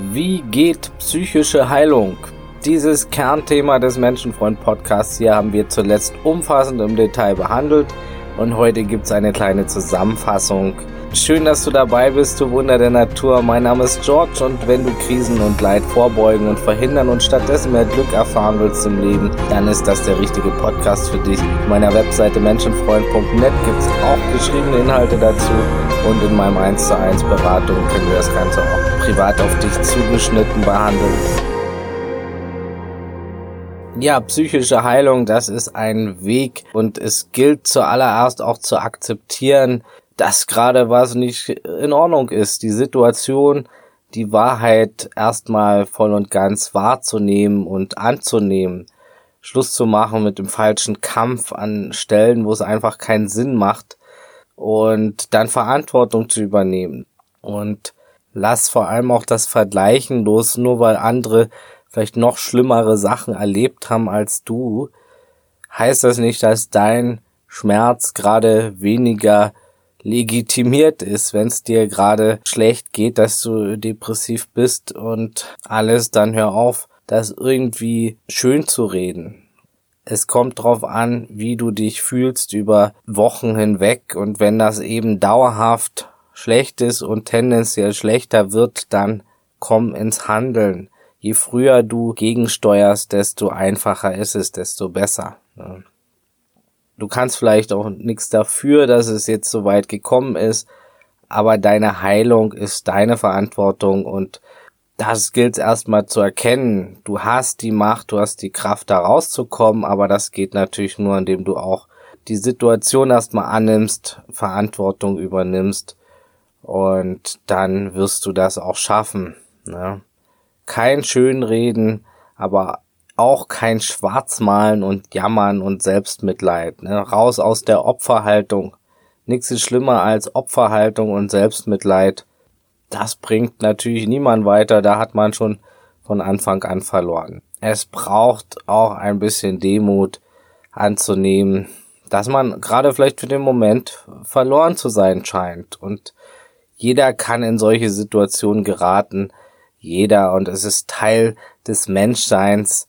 Wie geht psychische Heilung? Dieses Kernthema des Menschenfreund Podcasts hier haben wir zuletzt umfassend im Detail behandelt und heute gibt es eine kleine Zusammenfassung Schön, dass du dabei bist, du Wunder der Natur. Mein Name ist George und wenn du Krisen und Leid vorbeugen und verhindern und stattdessen mehr Glück erfahren willst im Leben, dann ist das der richtige Podcast für dich. Auf meiner Webseite menschenfreund.net gibt es auch geschriebene Inhalte dazu und in meinem 1 zu 1 Beratung können wir das Ganze auch privat auf dich zugeschnitten behandeln. Ja, psychische Heilung, das ist ein Weg und es gilt zuallererst auch zu akzeptieren, dass gerade was nicht in Ordnung ist. Die Situation, die Wahrheit erstmal voll und ganz wahrzunehmen und anzunehmen. Schluss zu machen mit dem falschen Kampf an Stellen, wo es einfach keinen Sinn macht und dann Verantwortung zu übernehmen. Und lass vor allem auch das Vergleichen los, nur weil andere vielleicht noch schlimmere Sachen erlebt haben als du, heißt das nicht, dass dein Schmerz gerade weniger legitimiert ist, wenn es dir gerade schlecht geht, dass du depressiv bist und alles, dann hör auf, das irgendwie schön zu reden. Es kommt drauf an, wie du dich fühlst über Wochen hinweg und wenn das eben dauerhaft schlecht ist und tendenziell schlechter wird, dann komm ins Handeln. Je früher du gegensteuerst, desto einfacher ist es, desto besser. Du kannst vielleicht auch nichts dafür, dass es jetzt so weit gekommen ist, aber deine Heilung ist deine Verantwortung und das gilt erstmal zu erkennen. Du hast die Macht, du hast die Kraft, da rauszukommen, aber das geht natürlich nur, indem du auch die Situation erstmal annimmst, Verantwortung übernimmst und dann wirst du das auch schaffen. Ne? Kein Schönreden, aber auch kein Schwarzmalen und Jammern und Selbstmitleid. Ne? Raus aus der Opferhaltung. Nichts ist schlimmer als Opferhaltung und Selbstmitleid. Das bringt natürlich niemand weiter, da hat man schon von Anfang an verloren. Es braucht auch ein bisschen Demut anzunehmen, dass man gerade vielleicht für den Moment verloren zu sein scheint. Und jeder kann in solche Situationen geraten. Jeder. Und es ist Teil des Menschseins,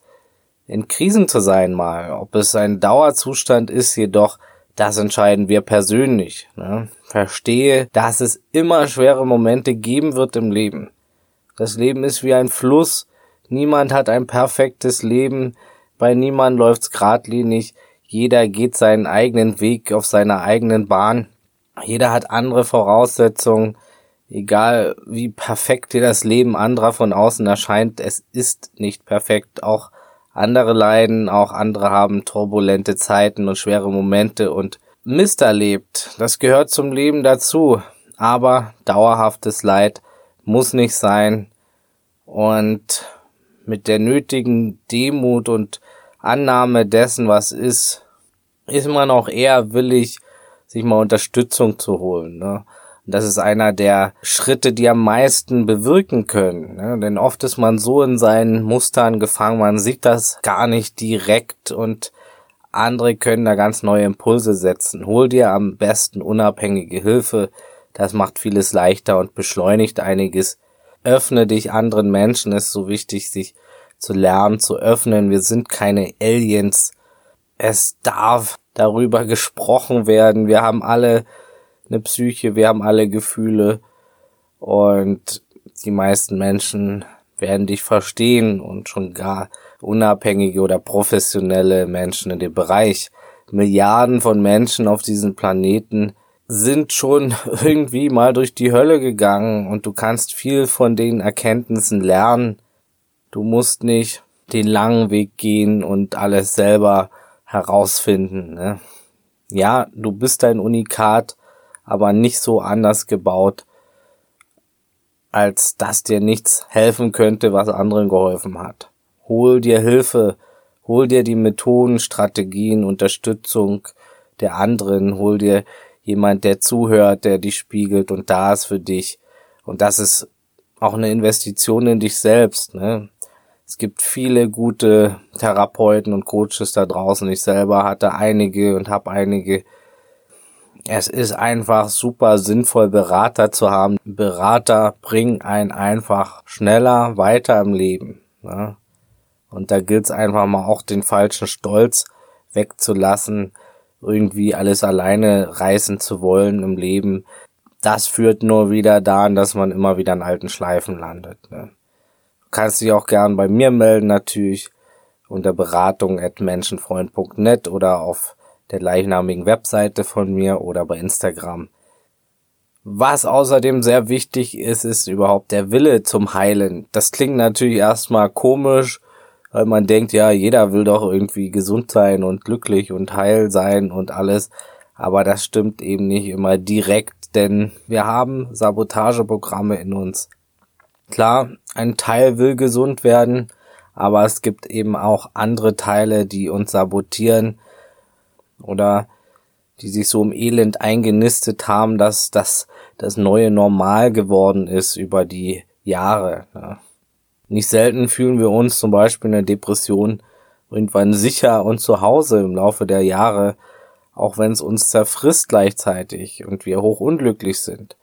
in Krisen zu sein mal. Ob es ein Dauerzustand ist, jedoch, das entscheiden wir persönlich. Ne? Verstehe, dass es immer schwere Momente geben wird im Leben. Das Leben ist wie ein Fluss. Niemand hat ein perfektes Leben. Bei niemand läuft's geradlinig. Jeder geht seinen eigenen Weg auf seiner eigenen Bahn. Jeder hat andere Voraussetzungen. Egal wie perfekt dir das Leben anderer von außen erscheint, es ist nicht perfekt. Auch andere leiden, auch andere haben turbulente Zeiten und schwere Momente und Mist erlebt. Das gehört zum Leben dazu. Aber dauerhaftes Leid muss nicht sein. Und mit der nötigen Demut und Annahme dessen, was ist, ist man auch eher willig, sich mal Unterstützung zu holen. Ne? Das ist einer der Schritte, die am meisten bewirken können. Ne? Denn oft ist man so in seinen Mustern gefangen, man sieht das gar nicht direkt und andere können da ganz neue Impulse setzen. Hol dir am besten unabhängige Hilfe. Das macht vieles leichter und beschleunigt einiges. Öffne dich anderen Menschen. Es ist so wichtig, sich zu lernen, zu öffnen. Wir sind keine Aliens. Es darf darüber gesprochen werden. Wir haben alle eine Psyche, wir haben alle Gefühle und die meisten Menschen werden dich verstehen und schon gar unabhängige oder professionelle Menschen in dem Bereich. Milliarden von Menschen auf diesem Planeten sind schon irgendwie mal durch die Hölle gegangen und du kannst viel von den Erkenntnissen lernen. Du musst nicht den langen Weg gehen und alles selber herausfinden. Ne? Ja, du bist ein Unikat, aber nicht so anders gebaut, als dass dir nichts helfen könnte, was anderen geholfen hat. Hol dir Hilfe, hol dir die Methoden, Strategien, Unterstützung der anderen, hol dir jemand, der zuhört, der dich spiegelt und da ist für dich. Und das ist auch eine Investition in dich selbst. Ne? Es gibt viele gute Therapeuten und Coaches da draußen. Ich selber hatte einige und habe einige es ist einfach super sinnvoll, Berater zu haben. Berater bringen einen einfach schneller weiter im Leben. Ne? Und da gilt es einfach mal auch den falschen Stolz wegzulassen, irgendwie alles alleine reißen zu wollen im Leben. Das führt nur wieder daran, dass man immer wieder in alten Schleifen landet. Ne? Du kannst dich auch gern bei mir melden natürlich unter beratung at menschenfreund.net oder auf der gleichnamigen Webseite von mir oder bei Instagram. Was außerdem sehr wichtig ist, ist überhaupt der Wille zum Heilen. Das klingt natürlich erstmal komisch, weil man denkt, ja, jeder will doch irgendwie gesund sein und glücklich und heil sein und alles. Aber das stimmt eben nicht immer direkt, denn wir haben Sabotageprogramme in uns. Klar, ein Teil will gesund werden, aber es gibt eben auch andere Teile, die uns sabotieren, oder die sich so im Elend eingenistet haben, dass das das neue Normal geworden ist über die Jahre. Ja. Nicht selten fühlen wir uns zum Beispiel in der Depression irgendwann sicher und zu Hause im Laufe der Jahre, auch wenn es uns zerfrisst gleichzeitig und wir hochunglücklich sind.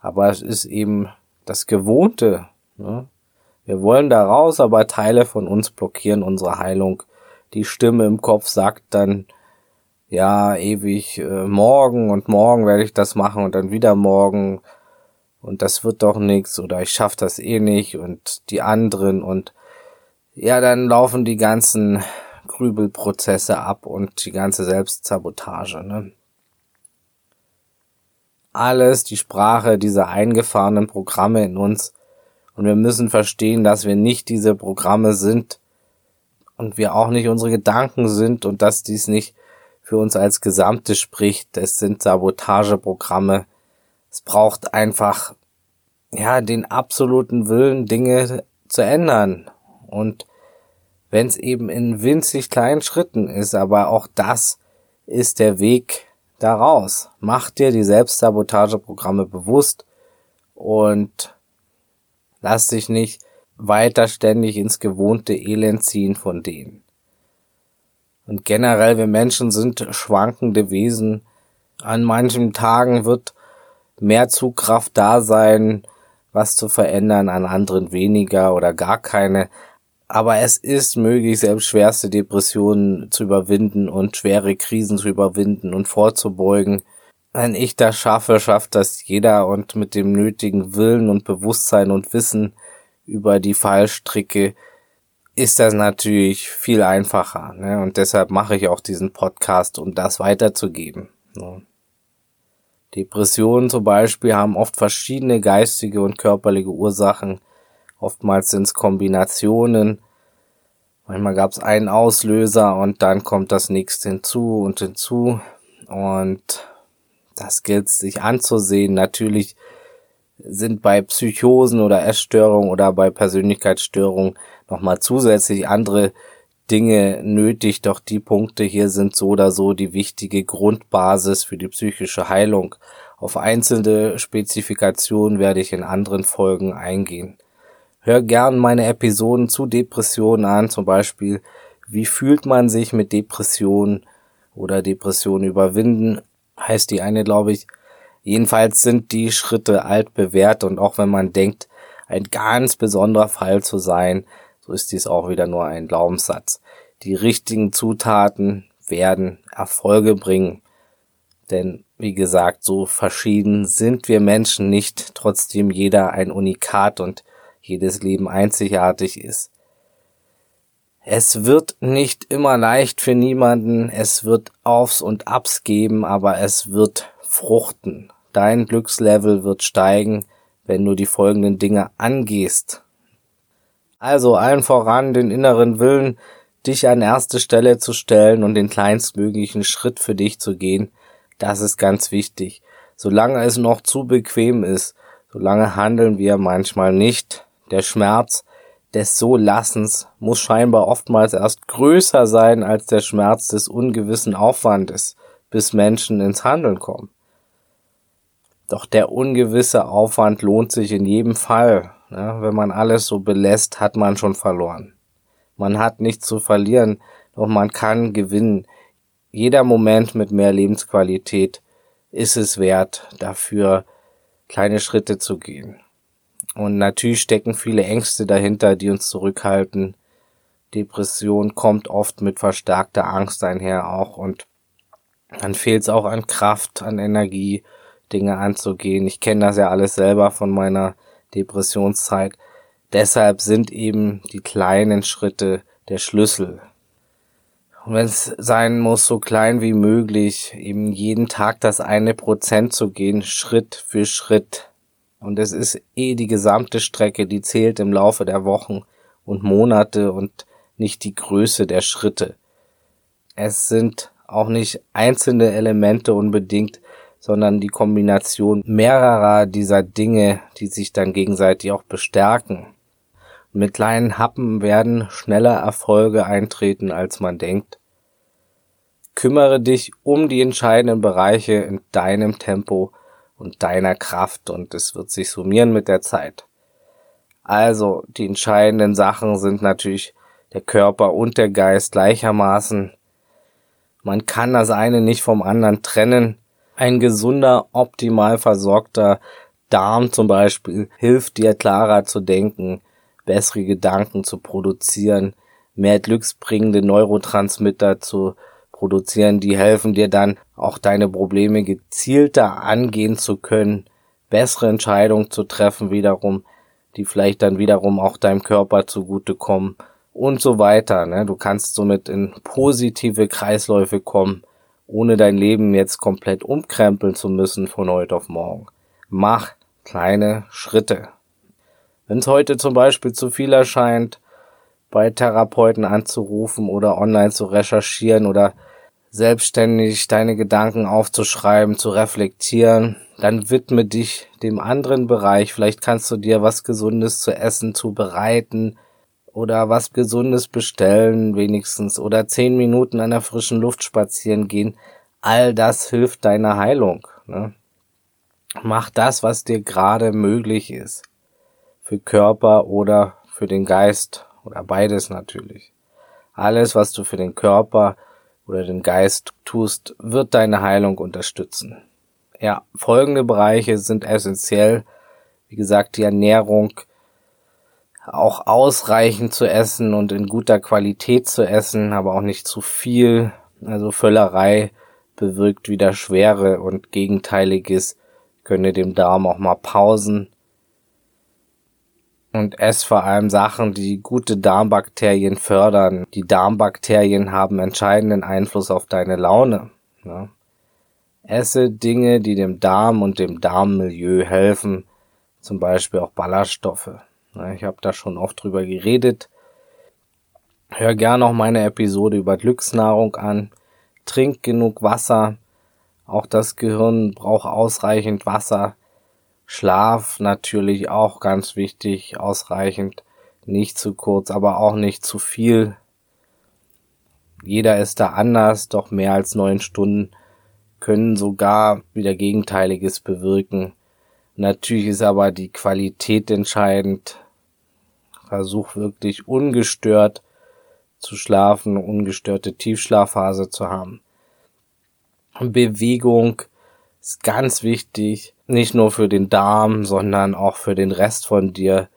Aber es ist eben das Gewohnte. Ne? Wir wollen da raus, aber Teile von uns blockieren unsere Heilung. Die Stimme im Kopf sagt dann, ja, ewig äh, morgen und morgen werde ich das machen und dann wieder morgen und das wird doch nix oder ich schaff das eh nicht und die anderen und ja, dann laufen die ganzen Grübelprozesse ab und die ganze Selbstsabotage, ne? Alles die Sprache dieser eingefahrenen Programme in uns und wir müssen verstehen, dass wir nicht diese Programme sind und wir auch nicht unsere Gedanken sind und dass dies nicht für uns als Gesamte spricht. Es sind Sabotageprogramme. Es braucht einfach, ja, den absoluten Willen, Dinge zu ändern. Und wenn es eben in winzig kleinen Schritten ist, aber auch das ist der Weg daraus. Mach dir die Selbstsabotageprogramme bewusst und lass dich nicht weiter ständig ins gewohnte Elend ziehen von denen. Und generell, wir Menschen sind schwankende Wesen. An manchen Tagen wird mehr Zugkraft da sein, was zu verändern, an anderen weniger oder gar keine. Aber es ist möglich, selbst schwerste Depressionen zu überwinden und schwere Krisen zu überwinden und vorzubeugen. Wenn ich das schaffe, schafft das jeder und mit dem nötigen Willen und Bewusstsein und Wissen über die Fallstricke ist das natürlich viel einfacher. Ne? Und deshalb mache ich auch diesen Podcast, um das weiterzugeben. Ne? Depressionen zum Beispiel haben oft verschiedene geistige und körperliche Ursachen. Oftmals sind es Kombinationen. Manchmal gab es einen Auslöser und dann kommt das nächste hinzu und hinzu. Und das gilt sich anzusehen. Natürlich sind bei Psychosen oder Essstörungen oder bei Persönlichkeitsstörungen nochmal zusätzlich andere Dinge nötig, doch die Punkte hier sind so oder so die wichtige Grundbasis für die psychische Heilung. Auf einzelne Spezifikationen werde ich in anderen Folgen eingehen. Hör gern meine Episoden zu Depressionen an, zum Beispiel, wie fühlt man sich mit Depressionen oder Depressionen überwinden, heißt die eine, glaube ich. Jedenfalls sind die Schritte alt bewährt und auch wenn man denkt, ein ganz besonderer Fall zu sein, so ist dies auch wieder nur ein Glaubenssatz. Die richtigen Zutaten werden Erfolge bringen. Denn, wie gesagt, so verschieden sind wir Menschen nicht, trotzdem jeder ein Unikat und jedes Leben einzigartig ist. Es wird nicht immer leicht für niemanden, es wird Aufs und Abs geben, aber es wird fruchten. Dein Glückslevel wird steigen, wenn du die folgenden Dinge angehst. Also allen voran den inneren Willen, dich an erste Stelle zu stellen und den kleinstmöglichen Schritt für dich zu gehen, das ist ganz wichtig. Solange es noch zu bequem ist, solange handeln wir manchmal nicht. Der Schmerz des So-Lassens muss scheinbar oftmals erst größer sein als der Schmerz des ungewissen Aufwandes, bis Menschen ins Handeln kommen. Doch der ungewisse Aufwand lohnt sich in jedem Fall. Ja, wenn man alles so belässt, hat man schon verloren. Man hat nichts zu verlieren, doch man kann gewinnen. Jeder Moment mit mehr Lebensqualität ist es wert, dafür kleine Schritte zu gehen. Und natürlich stecken viele Ängste dahinter, die uns zurückhalten. Depression kommt oft mit verstärkter Angst einher auch und dann fehlt es auch an Kraft, an Energie, Dinge anzugehen. Ich kenne das ja alles selber von meiner Depressionszeit. Deshalb sind eben die kleinen Schritte der Schlüssel. Und wenn es sein muss, so klein wie möglich, eben jeden Tag das eine Prozent zu gehen, Schritt für Schritt. Und es ist eh die gesamte Strecke, die zählt im Laufe der Wochen und Monate und nicht die Größe der Schritte. Es sind auch nicht einzelne Elemente unbedingt, sondern die Kombination mehrerer dieser Dinge, die sich dann gegenseitig auch bestärken. Mit kleinen Happen werden schneller Erfolge eintreten, als man denkt. Kümmere dich um die entscheidenden Bereiche in deinem Tempo und deiner Kraft und es wird sich summieren mit der Zeit. Also, die entscheidenden Sachen sind natürlich der Körper und der Geist gleichermaßen. Man kann das eine nicht vom anderen trennen. Ein gesunder, optimal versorgter Darm zum Beispiel hilft dir klarer zu denken, bessere Gedanken zu produzieren, mehr glücksbringende Neurotransmitter zu produzieren, die helfen dir dann auch deine Probleme gezielter angehen zu können, bessere Entscheidungen zu treffen wiederum, die vielleicht dann wiederum auch deinem Körper zugutekommen und so weiter. Ne? Du kannst somit in positive Kreisläufe kommen, ohne dein Leben jetzt komplett umkrempeln zu müssen von heute auf morgen. Mach kleine Schritte. Wenn es heute zum Beispiel zu viel erscheint, bei Therapeuten anzurufen oder online zu recherchieren oder selbstständig deine Gedanken aufzuschreiben, zu reflektieren, dann widme dich dem anderen Bereich. Vielleicht kannst du dir was Gesundes zu essen zubereiten oder was Gesundes bestellen wenigstens oder zehn Minuten an der frischen Luft spazieren gehen. All das hilft deiner Heilung. Ne? Mach das, was dir gerade möglich ist für Körper oder für den Geist oder beides natürlich. Alles, was du für den Körper oder den Geist tust, wird deine Heilung unterstützen. Ja, folgende Bereiche sind essentiell. Wie gesagt, die Ernährung, auch ausreichend zu essen und in guter Qualität zu essen, aber auch nicht zu viel. Also Völlerei bewirkt wieder Schwere und Gegenteiliges, könne dem Darm auch mal Pausen und ess vor allem Sachen, die gute Darmbakterien fördern. Die Darmbakterien haben entscheidenden Einfluss auf deine Laune. Ja. Esse Dinge, die dem Darm und dem Darmmilieu helfen, zum Beispiel auch Ballaststoffe. Ja, ich habe da schon oft drüber geredet. Hör gern auch meine Episode über Glücksnahrung an. Trink genug Wasser. Auch das Gehirn braucht ausreichend Wasser. Schlaf natürlich auch ganz wichtig, ausreichend, nicht zu kurz, aber auch nicht zu viel. Jeder ist da anders, doch mehr als neun Stunden können sogar wieder Gegenteiliges bewirken. Natürlich ist aber die Qualität entscheidend. Versuch wirklich ungestört zu schlafen, ungestörte Tiefschlafphase zu haben. Bewegung ist ganz wichtig nicht nur für den Darm, sondern auch für den Rest von dir.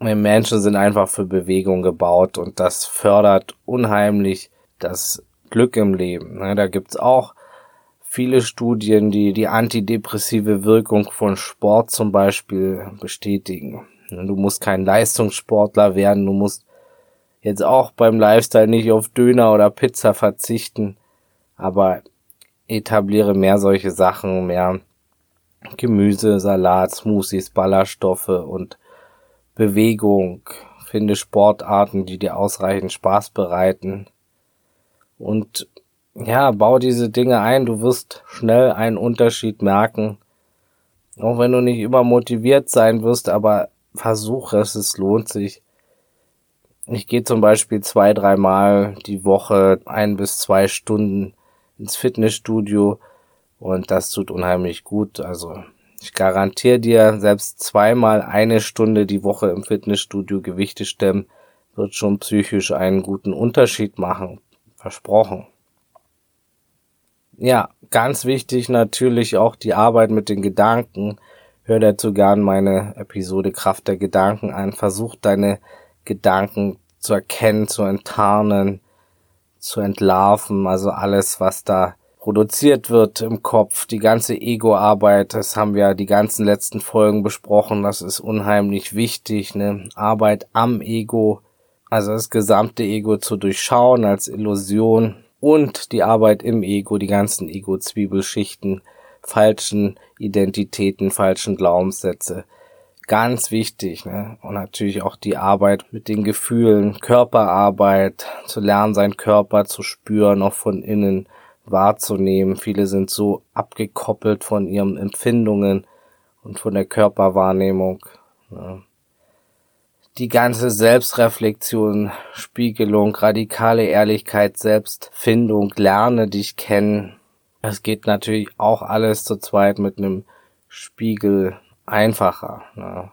Wir Menschen sind einfach für Bewegung gebaut und das fördert unheimlich das Glück im Leben. Ne, da gibt's auch viele Studien, die die antidepressive Wirkung von Sport zum Beispiel bestätigen. Du musst kein Leistungssportler werden, du musst jetzt auch beim Lifestyle nicht auf Döner oder Pizza verzichten, aber etabliere mehr solche Sachen, mehr Gemüse, Salat, Smoothies, Ballaststoffe und Bewegung. Finde Sportarten, die dir ausreichend Spaß bereiten. Und ja, bau diese Dinge ein. Du wirst schnell einen Unterschied merken. Auch wenn du nicht immer motiviert sein wirst, aber versuche es, es lohnt sich. Ich gehe zum Beispiel zwei, dreimal die Woche ein bis zwei Stunden ins Fitnessstudio und das tut unheimlich gut. Also ich garantiere dir, selbst zweimal eine Stunde die Woche im Fitnessstudio Gewichte stemmen, wird schon psychisch einen guten Unterschied machen. Versprochen. Ja, ganz wichtig natürlich auch die Arbeit mit den Gedanken. Hör dazu gern meine Episode Kraft der Gedanken an. Versuch deine Gedanken zu erkennen, zu enttarnen, zu entlarven. Also alles, was da produziert wird im Kopf, die ganze Ego-Arbeit, das haben wir die ganzen letzten Folgen besprochen, das ist unheimlich wichtig, ne? Arbeit am Ego, also das gesamte Ego zu durchschauen als Illusion und die Arbeit im Ego, die ganzen Ego-Zwiebelschichten, falschen Identitäten, falschen Glaubenssätze. Ganz wichtig, ne? Und natürlich auch die Arbeit mit den Gefühlen, Körperarbeit, zu lernen, seinen Körper zu spüren, auch von innen, wahrzunehmen. Viele sind so abgekoppelt von ihren Empfindungen und von der Körperwahrnehmung. Ja. Die ganze Selbstreflexion, Spiegelung, radikale Ehrlichkeit, Selbstfindung, lerne dich kennen. Es geht natürlich auch alles zu zweit mit einem Spiegel einfacher. Ja.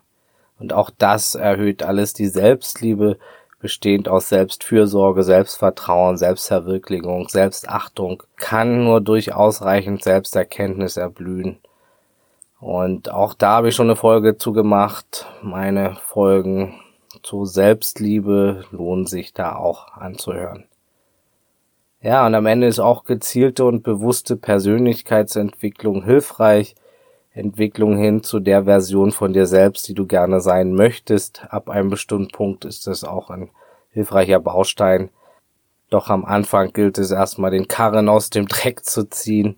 Und auch das erhöht alles die Selbstliebe, bestehend aus Selbstfürsorge, Selbstvertrauen, Selbstverwirklichung, Selbstachtung, kann nur durch ausreichend Selbsterkenntnis erblühen. Und auch da habe ich schon eine Folge zu gemacht. Meine Folgen zu Selbstliebe lohnen sich da auch anzuhören. Ja, und am Ende ist auch gezielte und bewusste Persönlichkeitsentwicklung hilfreich. Entwicklung hin zu der Version von dir selbst, die du gerne sein möchtest. Ab einem bestimmten Punkt ist das auch ein hilfreicher Baustein. Doch am Anfang gilt es erstmal den Karren aus dem Dreck zu ziehen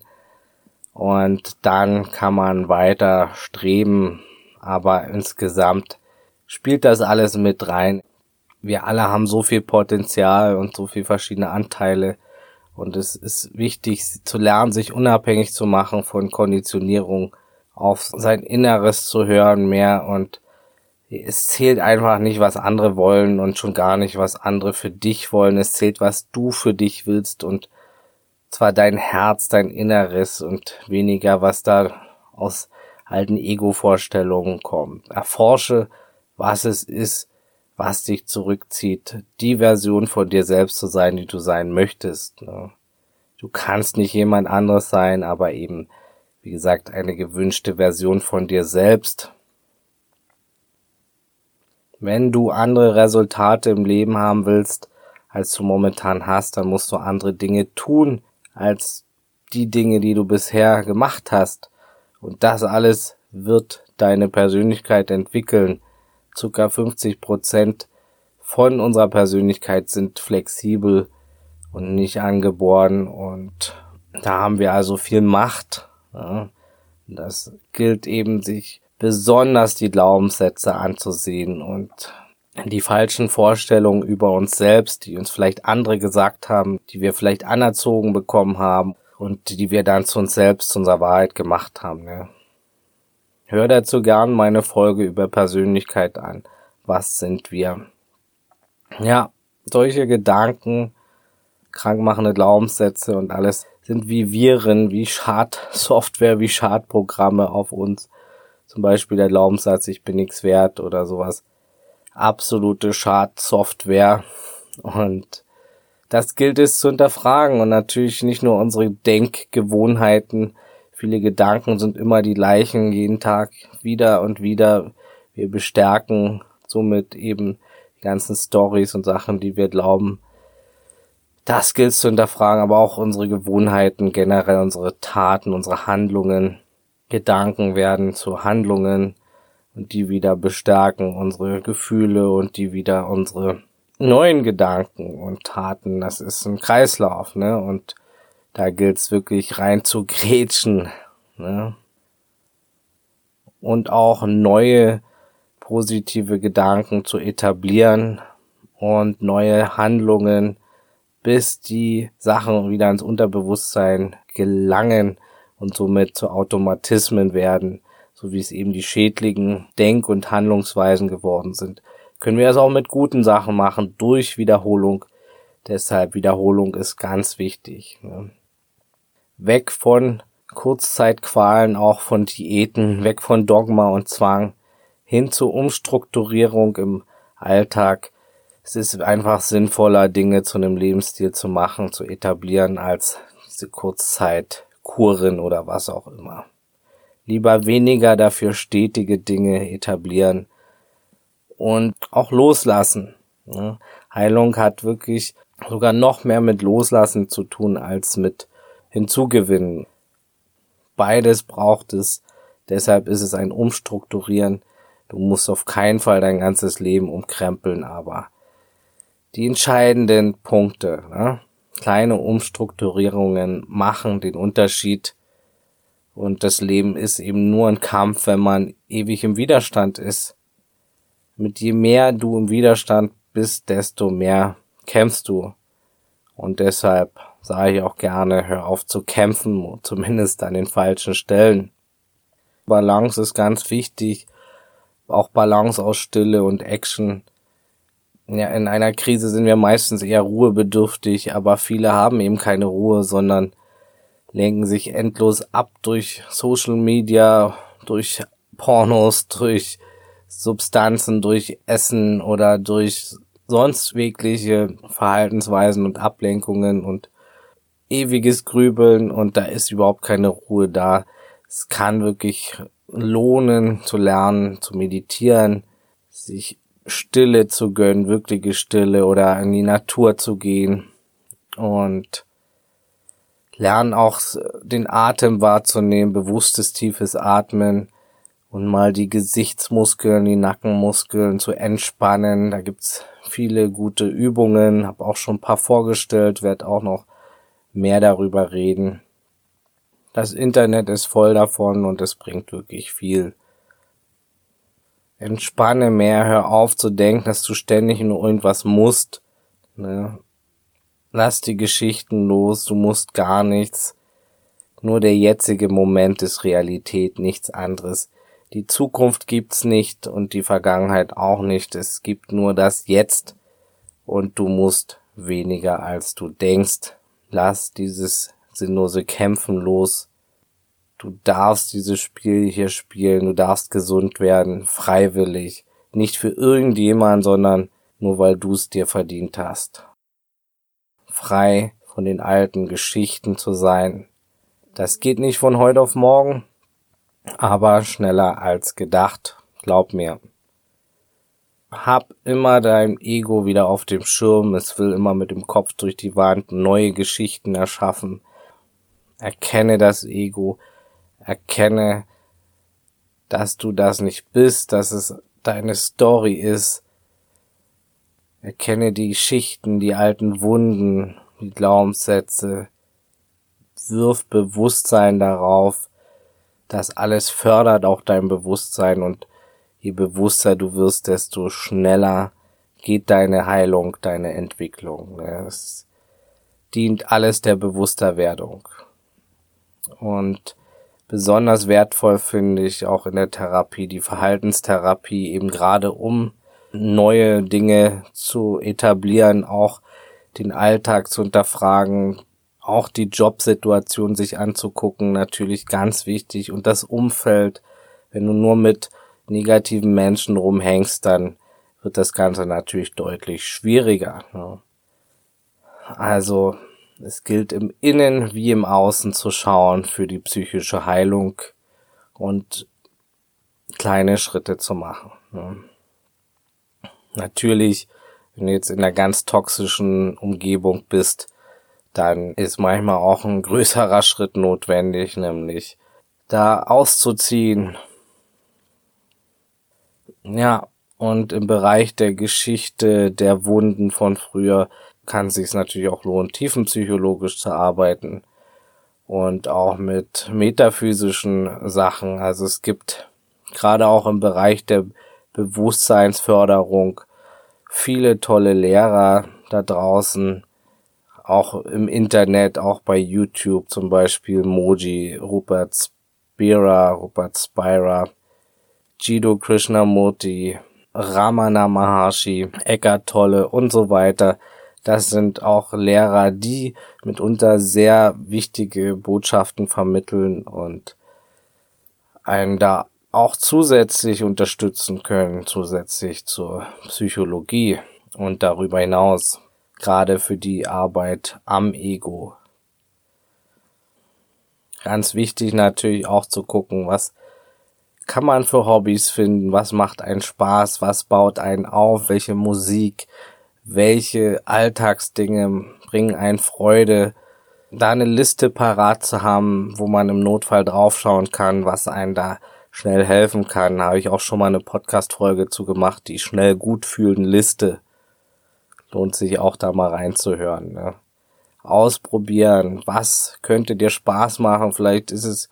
und dann kann man weiter streben, aber insgesamt spielt das alles mit rein. Wir alle haben so viel Potenzial und so viel verschiedene Anteile und es ist wichtig zu lernen, sich unabhängig zu machen von Konditionierung, auf sein Inneres zu hören mehr und es zählt einfach nicht, was andere wollen und schon gar nicht, was andere für dich wollen. Es zählt, was du für dich willst und zwar dein Herz, dein Inneres und weniger, was da aus alten Ego-Vorstellungen kommt. Erforsche, was es ist, was dich zurückzieht, die Version von dir selbst zu sein, die du sein möchtest. Ne? Du kannst nicht jemand anderes sein, aber eben, wie gesagt, eine gewünschte Version von dir selbst wenn du andere Resultate im Leben haben willst, als du momentan hast, dann musst du andere Dinge tun, als die Dinge, die du bisher gemacht hast. Und das alles wird deine Persönlichkeit entwickeln. Circa 50 Prozent von unserer Persönlichkeit sind flexibel und nicht angeboren und da haben wir also viel Macht. Das gilt eben, sich besonders die Glaubenssätze anzusehen und die falschen Vorstellungen über uns selbst, die uns vielleicht andere gesagt haben, die wir vielleicht anerzogen bekommen haben und die wir dann zu uns selbst, zu unserer Wahrheit gemacht haben. Hör dazu gern meine Folge über Persönlichkeit an. Was sind wir? Ja, solche Gedanken, krankmachende Glaubenssätze und alles sind wie Viren, wie Schadsoftware, wie Schadprogramme auf uns zum Beispiel der Glaubenssatz, ich bin nichts wert oder sowas. Absolute Schadsoftware. Und das gilt es zu hinterfragen und natürlich nicht nur unsere Denkgewohnheiten. Viele Gedanken sind immer die gleichen, jeden Tag wieder und wieder. Wir bestärken somit eben die ganzen Stories und Sachen, die wir glauben. Das gilt zu hinterfragen, aber auch unsere Gewohnheiten, generell unsere Taten, unsere Handlungen. Gedanken werden zu Handlungen und die wieder bestärken unsere Gefühle und die wieder unsere neuen Gedanken und Taten. Das ist ein Kreislauf, ne? Und da gilt's wirklich rein zu grätschen, ne? Und auch neue positive Gedanken zu etablieren und neue Handlungen, bis die Sachen wieder ins Unterbewusstsein gelangen und somit zu Automatismen werden, so wie es eben die schädlichen Denk- und Handlungsweisen geworden sind. Können wir das auch mit guten Sachen machen, durch Wiederholung. Deshalb Wiederholung ist ganz wichtig. Ne? Weg von Kurzzeitqualen, auch von Diäten, weg von Dogma und Zwang, hin zur Umstrukturierung im Alltag. Es ist einfach sinnvoller, Dinge zu einem Lebensstil zu machen, zu etablieren, als diese Kurzzeitkuren oder was auch immer. Lieber weniger dafür stetige Dinge etablieren und auch loslassen. Heilung hat wirklich sogar noch mehr mit Loslassen zu tun als mit Hinzugewinnen. Beides braucht es. Deshalb ist es ein Umstrukturieren. Du musst auf keinen Fall dein ganzes Leben umkrempeln, aber die entscheidenden Punkte, ne? kleine Umstrukturierungen machen den Unterschied. Und das Leben ist eben nur ein Kampf, wenn man ewig im Widerstand ist. Mit je mehr du im Widerstand bist, desto mehr kämpfst du. Und deshalb sage ich auch gerne, hör auf zu kämpfen, zumindest an den falschen Stellen. Balance ist ganz wichtig, auch Balance aus Stille und Action. Ja, in einer Krise sind wir meistens eher ruhebedürftig, aber viele haben eben keine Ruhe, sondern lenken sich endlos ab durch Social Media, durch Pornos, durch Substanzen, durch Essen oder durch sonst wirkliche Verhaltensweisen und Ablenkungen und ewiges Grübeln und da ist überhaupt keine Ruhe da. Es kann wirklich lohnen zu lernen, zu meditieren, sich Stille zu gönnen, wirkliche Stille oder in die Natur zu gehen und lernen auch den Atem wahrzunehmen, bewusstes tiefes Atmen und mal die Gesichtsmuskeln, die Nackenmuskeln zu entspannen. Da gibt's viele gute Übungen, habe auch schon ein paar vorgestellt, werde auch noch mehr darüber reden. Das Internet ist voll davon und es bringt wirklich viel. Entspanne mehr, hör auf zu denken, dass du ständig nur irgendwas musst. Ne? Lass die Geschichten los, du musst gar nichts. Nur der jetzige Moment ist Realität, nichts anderes. Die Zukunft gibt's nicht und die Vergangenheit auch nicht. Es gibt nur das Jetzt und du musst weniger als du denkst. Lass dieses sinnlose Kämpfen los. Du darfst dieses Spiel hier spielen, du darfst gesund werden, freiwillig. Nicht für irgendjemand, sondern nur weil du es dir verdient hast. Frei von den alten Geschichten zu sein. Das geht nicht von heute auf morgen, aber schneller als gedacht, glaub mir. Hab immer dein Ego wieder auf dem Schirm, es will immer mit dem Kopf durch die Wand neue Geschichten erschaffen. Erkenne das Ego, erkenne, dass du das nicht bist, dass es deine Story ist. Erkenne die Schichten, die alten Wunden, die Glaubenssätze. Wirf Bewusstsein darauf, das alles fördert auch dein Bewusstsein und je bewusster du wirst, desto schneller geht deine Heilung, deine Entwicklung. Es dient alles der Bewussterwerdung. Und besonders wertvoll finde ich auch in der Therapie, die Verhaltenstherapie, eben gerade um neue Dinge zu etablieren, auch den Alltag zu hinterfragen, auch die Jobsituation sich anzugucken, natürlich ganz wichtig und das Umfeld. Wenn du nur mit negativen Menschen rumhängst, dann wird das Ganze natürlich deutlich schwieriger. Ne? Also es gilt im Innen wie im Außen zu schauen für die psychische Heilung und kleine Schritte zu machen. Ne? Natürlich, wenn du jetzt in einer ganz toxischen Umgebung bist, dann ist manchmal auch ein größerer Schritt notwendig, nämlich da auszuziehen. Ja, und im Bereich der Geschichte der Wunden von früher kann es sich natürlich auch lohnen, tiefenpsychologisch zu arbeiten und auch mit metaphysischen Sachen. Also es gibt gerade auch im Bereich der Bewusstseinsförderung viele tolle Lehrer da draußen, auch im Internet, auch bei YouTube zum Beispiel Moji, Rupert Spira, Rupert Spira, Jido Krishnamurti, Ramana Maharshi, Eckhart Tolle und so weiter. Das sind auch Lehrer, die mitunter sehr wichtige Botschaften vermitteln und einen da auch zusätzlich unterstützen können, zusätzlich zur Psychologie und darüber hinaus gerade für die Arbeit am Ego. Ganz wichtig natürlich auch zu gucken, was kann man für Hobbys finden, was macht einen Spaß, was baut einen auf, welche Musik, welche Alltagsdinge bringen einen Freude, da eine Liste parat zu haben, wo man im Notfall draufschauen kann, was einen da schnell helfen kann. Da habe ich auch schon mal eine Podcast-Folge zu gemacht, die schnell gut fühlende Liste. Lohnt sich auch da mal reinzuhören. Ne? Ausprobieren, was könnte dir Spaß machen? Vielleicht ist es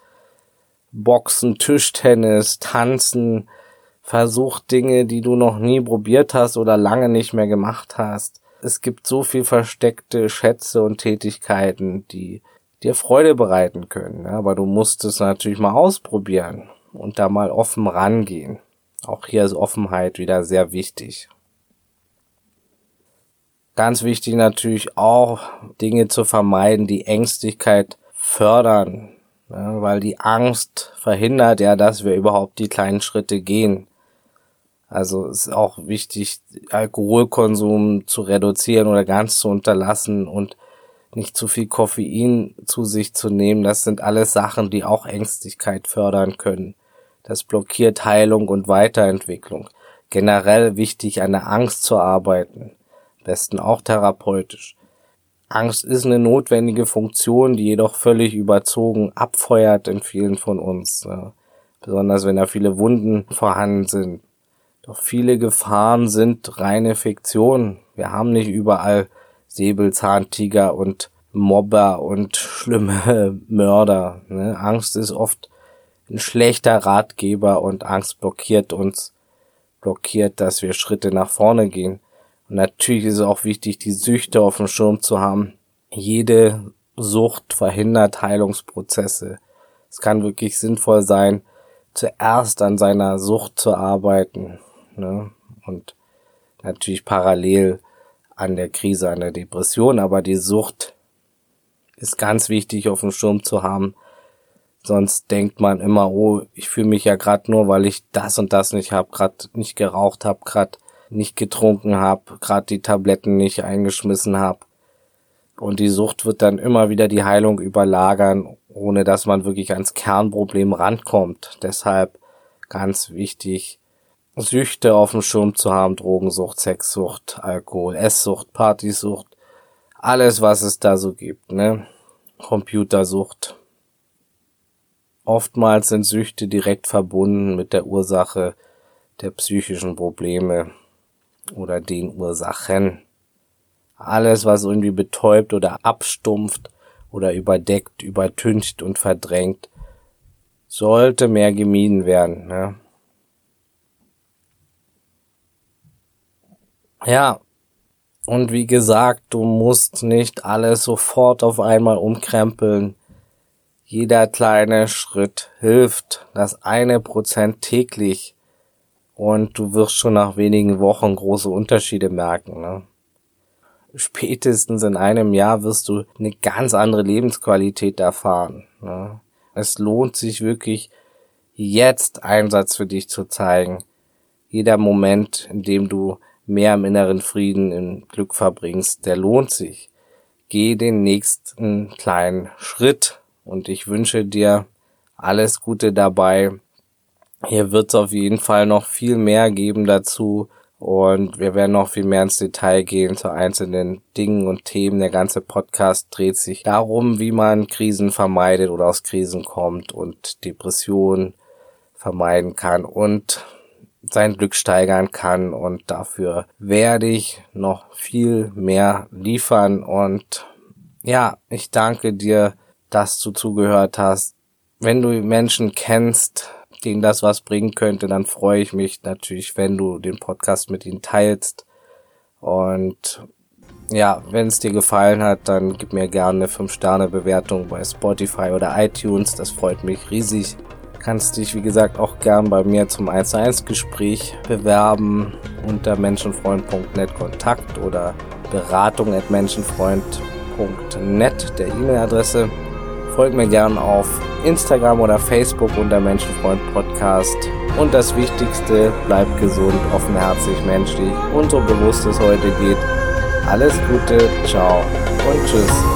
Boxen, Tischtennis, Tanzen, versuch Dinge, die du noch nie probiert hast oder lange nicht mehr gemacht hast. Es gibt so viel versteckte Schätze und Tätigkeiten, die dir Freude bereiten können. Aber du musst es natürlich mal ausprobieren und da mal offen rangehen. Auch hier ist Offenheit wieder sehr wichtig. Ganz wichtig natürlich auch, Dinge zu vermeiden, die Ängstlichkeit fördern, ja, weil die Angst verhindert ja, dass wir überhaupt die kleinen Schritte gehen. Also ist auch wichtig, Alkoholkonsum zu reduzieren oder ganz zu unterlassen und nicht zu viel Koffein zu sich zu nehmen. Das sind alles Sachen, die auch Ängstlichkeit fördern können. Das blockiert Heilung und Weiterentwicklung. Generell wichtig, an der Angst zu arbeiten. Besten auch therapeutisch. Angst ist eine notwendige Funktion, die jedoch völlig überzogen abfeuert in vielen von uns. Ja. Besonders wenn da viele Wunden vorhanden sind. Doch viele Gefahren sind reine Fiktion. Wir haben nicht überall Säbelzahntiger und Mobber und schlimme Mörder. Ne? Angst ist oft ein schlechter Ratgeber und Angst blockiert uns, blockiert, dass wir Schritte nach vorne gehen. Und natürlich ist es auch wichtig, die Süchte auf dem Schirm zu haben. Jede Sucht verhindert Heilungsprozesse. Es kann wirklich sinnvoll sein, zuerst an seiner Sucht zu arbeiten. Ne? Und natürlich parallel an der Krise, an der Depression. Aber die Sucht ist ganz wichtig auf dem Schirm zu haben. Sonst denkt man immer, oh, ich fühle mich ja gerade nur, weil ich das und das nicht hab, gerade nicht geraucht hab, gerade nicht getrunken habe, gerade die Tabletten nicht eingeschmissen habe. Und die Sucht wird dann immer wieder die Heilung überlagern, ohne dass man wirklich ans Kernproblem rankommt. Deshalb ganz wichtig, Süchte auf dem Schirm zu haben, Drogensucht, Sexsucht, Alkohol, Esssucht, Partysucht, alles, was es da so gibt, ne? Computersucht. Oftmals sind Süchte direkt verbunden mit der Ursache der psychischen Probleme oder den Ursachen. Alles, was irgendwie betäubt oder abstumpft oder überdeckt, übertüncht und verdrängt, sollte mehr gemieden werden. Ne? Ja, und wie gesagt, du musst nicht alles sofort auf einmal umkrempeln. Jeder kleine Schritt hilft. Das eine Prozent täglich und du wirst schon nach wenigen Wochen große Unterschiede merken. Ne? Spätestens in einem Jahr wirst du eine ganz andere Lebensqualität erfahren. Ne? Es lohnt sich wirklich, jetzt Einsatz für dich zu zeigen. Jeder Moment, in dem du mehr im inneren Frieden, im Glück verbringst, der lohnt sich. Geh den nächsten kleinen Schritt und ich wünsche dir alles Gute dabei hier wird es auf jeden Fall noch viel mehr geben dazu und wir werden noch viel mehr ins Detail gehen zu einzelnen Dingen und Themen. Der ganze Podcast dreht sich darum, wie man Krisen vermeidet oder aus Krisen kommt und Depressionen vermeiden kann und sein Glück steigern kann und dafür werde ich noch viel mehr liefern und ja, ich danke dir, dass du zugehört hast. Wenn du Menschen kennst, denen das was bringen könnte, dann freue ich mich natürlich, wenn du den Podcast mit ihnen teilst. Und ja, wenn es dir gefallen hat, dann gib mir gerne eine 5-Sterne-Bewertung bei Spotify oder iTunes. Das freut mich riesig. Kannst dich, wie gesagt, auch gern bei mir zum 1 1 Gespräch bewerben unter menschenfreund.net Kontakt oder beratung at menschenfreund.net der E-Mail-Adresse. Folgt mir gern auf Instagram oder Facebook unter Menschenfreund Podcast. Und das Wichtigste, bleibt gesund, offenherzig, menschlich und so bewusst es heute geht. Alles Gute, ciao und tschüss.